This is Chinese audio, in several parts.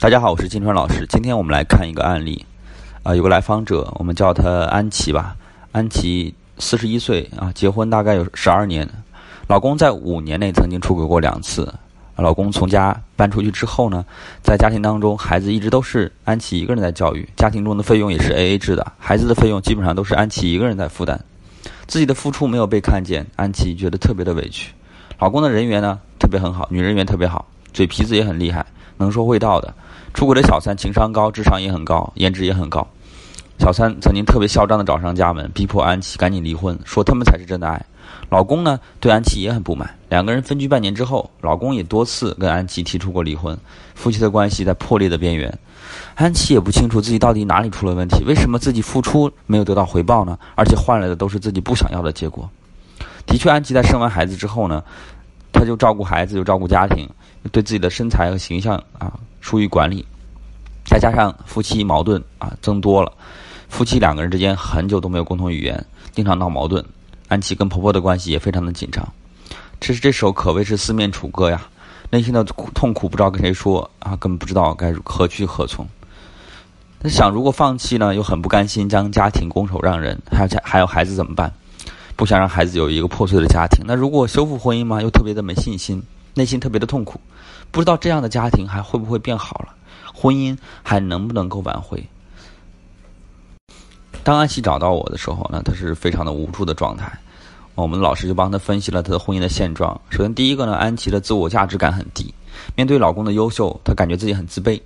大家好，我是金川老师。今天我们来看一个案例，啊，有个来访者，我们叫他安琪吧。安琪四十一岁啊，结婚大概有十二年，老公在五年内曾经出轨过两次。老公从家搬出去之后呢，在家庭当中，孩子一直都是安琪一个人在教育，家庭中的费用也是 A A 制的，孩子的费用基本上都是安琪一个人在负担，自己的付出没有被看见，安琪觉得特别的委屈。老公的人缘呢特别很好，女人缘特别好，嘴皮子也很厉害。能说会道的，出轨的小三情商高，智商也很高，颜值也很高。小三曾经特别嚣张的找上家门，逼迫安琪赶紧离婚，说他们才是真的爱。老公呢对安琪也很不满，两个人分居半年之后，老公也多次跟安琪提出过离婚，夫妻的关系在破裂的边缘。安琪也不清楚自己到底哪里出了问题，为什么自己付出没有得到回报呢？而且换来的都是自己不想要的结果。的确，安琪在生完孩子之后呢，她就照顾孩子，又照顾家庭。对自己的身材和形象啊疏于管理，再加上夫妻矛盾啊增多了，夫妻两个人之间很久都没有共同语言，经常闹矛盾。安琪跟婆婆的关系也非常的紧张，这是这时候可谓是四面楚歌呀，内心的痛苦不知道跟谁说啊，根本不知道该何去何从。他想，如果放弃呢，又很不甘心将家庭拱手让人，还有家还有孩子怎么办？不想让孩子有一个破碎的家庭。那如果修复婚姻吗？又特别的没信心。内心特别的痛苦，不知道这样的家庭还会不会变好了，婚姻还能不能够挽回？当安琪找到我的时候呢，她是非常的无助的状态。我们老师就帮她分析了她的婚姻的现状。首先，第一个呢，安琪的自我价值感很低，面对老公的优秀，她感觉自己很自卑。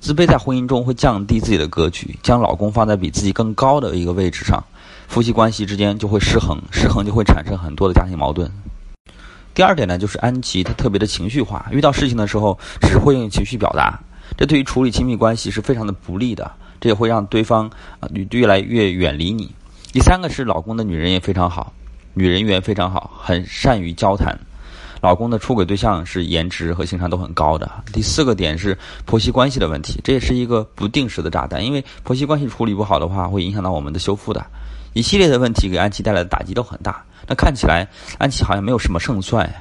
自卑在婚姻中会降低自己的格局，将老公放在比自己更高的一个位置上，夫妻关系之间就会失衡，失衡就会产生很多的家庭矛盾。第二点呢，就是安琪她特别的情绪化，遇到事情的时候只会用情绪表达，这对于处理亲密关系是非常的不利的，这也会让对方啊越来越远离你。第三个是老公的女人也非常好，女人缘非常好，很善于交谈。老公的出轨对象是颜值和情商都很高的。第四个点是婆媳关系的问题，这也是一个不定时的炸弹，因为婆媳关系处理不好的话，会影响到我们的修复的。一系列的问题给安琪带来的打击都很大。那看起来安琪好像没有什么胜算，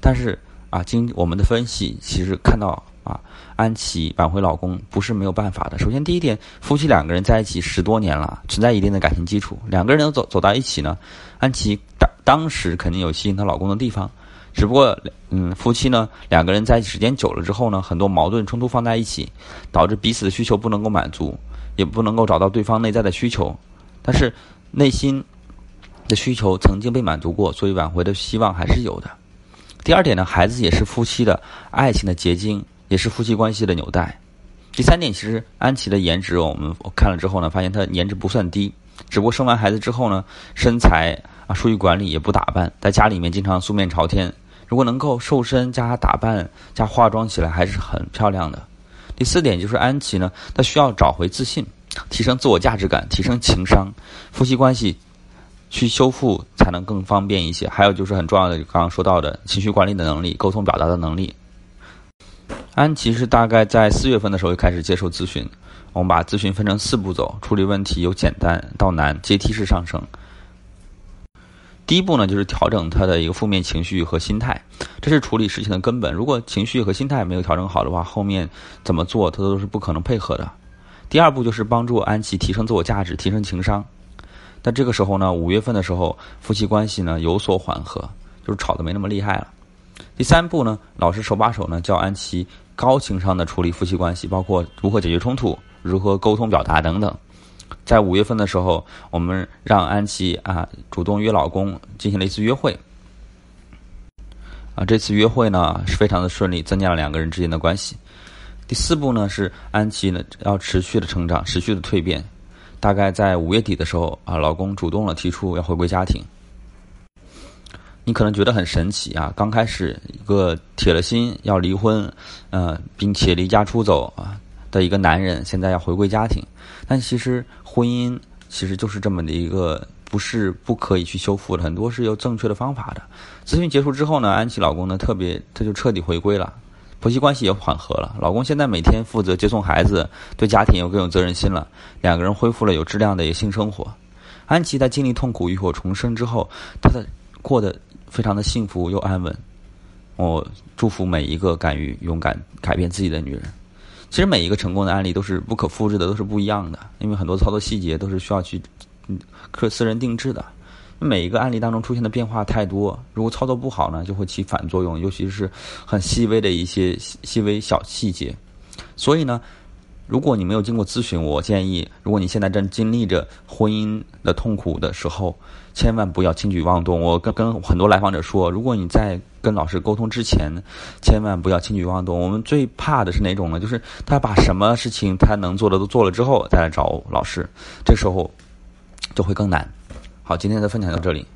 但是啊，经我们的分析，其实看到啊，安琪挽回老公不是没有办法的。首先，第一点，夫妻两个人在一起十多年了，存在一定的感情基础，两个人能走走到一起呢，安琪当当时肯定有吸引她老公的地方，只不过嗯，夫妻呢两个人在一起时间久了之后呢，很多矛盾冲突放在一起，导致彼此的需求不能够满足，也不能够找到对方内在的需求，但是内心。的需求曾经被满足过，所以挽回的希望还是有的。第二点呢，孩子也是夫妻的爱情的结晶，也是夫妻关系的纽带。第三点，其实安琪的颜值，我们看了之后呢，发现她颜值不算低，只不过生完孩子之后呢，身材啊疏于管理，也不打扮，在家里面经常素面朝天。如果能够瘦身加打扮加化妆起来，还是很漂亮的。第四点就是安琪呢，她需要找回自信，提升自我价值感，提升情商，夫妻关系。去修复才能更方便一些。还有就是很重要的，刚刚说到的情绪管理的能力、沟通表达的能力。安琪是大概在四月份的时候就开始接受咨询。我们把咨询分成四步走，处理问题由简单到难，阶梯式上升。第一步呢，就是调整他的一个负面情绪和心态，这是处理事情的根本。如果情绪和心态没有调整好的话，后面怎么做他都是不可能配合的。第二步就是帮助安琪提升自我价值，提升情商。但这个时候呢，五月份的时候，夫妻关系呢有所缓和，就是吵得没那么厉害了。第三步呢，老师手把手呢教安琪高情商的处理夫妻关系，包括如何解决冲突、如何沟通表达等等。在五月份的时候，我们让安琪啊主动约老公进行了一次约会。啊，这次约会呢是非常的顺利，增加了两个人之间的关系。第四步呢是安琪呢要持续的成长，持续的蜕变。大概在五月底的时候啊，老公主动了提出要回归家庭。你可能觉得很神奇啊，刚开始一个铁了心要离婚，呃，并且离家出走啊的一个男人，现在要回归家庭。但其实婚姻其实就是这么的一个，不是不可以去修复的，很多是有正确的方法的。咨询结束之后呢，安琪老公呢特别，他就彻底回归了。婆媳关系也缓和了，老公现在每天负责接送孩子，对家庭有更有责任心了。两个人恢复了有质量的一个性生活。安琪在经历痛苦、浴火重生之后，她的过得非常的幸福又安稳。我祝福每一个敢于勇敢改变自己的女人。其实每一个成功的案例都是不可复制的，都是不一样的，因为很多操作细节都是需要去嗯客私人定制的。每一个案例当中出现的变化太多，如果操作不好呢，就会起反作用，尤其是很细微的一些细微小细节。所以呢，如果你没有经过咨询，我建议，如果你现在正经历着婚姻的痛苦的时候，千万不要轻举妄动。我跟跟很多来访者说，如果你在跟老师沟通之前，千万不要轻举妄动。我们最怕的是哪种呢？就是他把什么事情他能做的都做了之后，再来找老师，这时候就会更难。好，今天的分享到这里。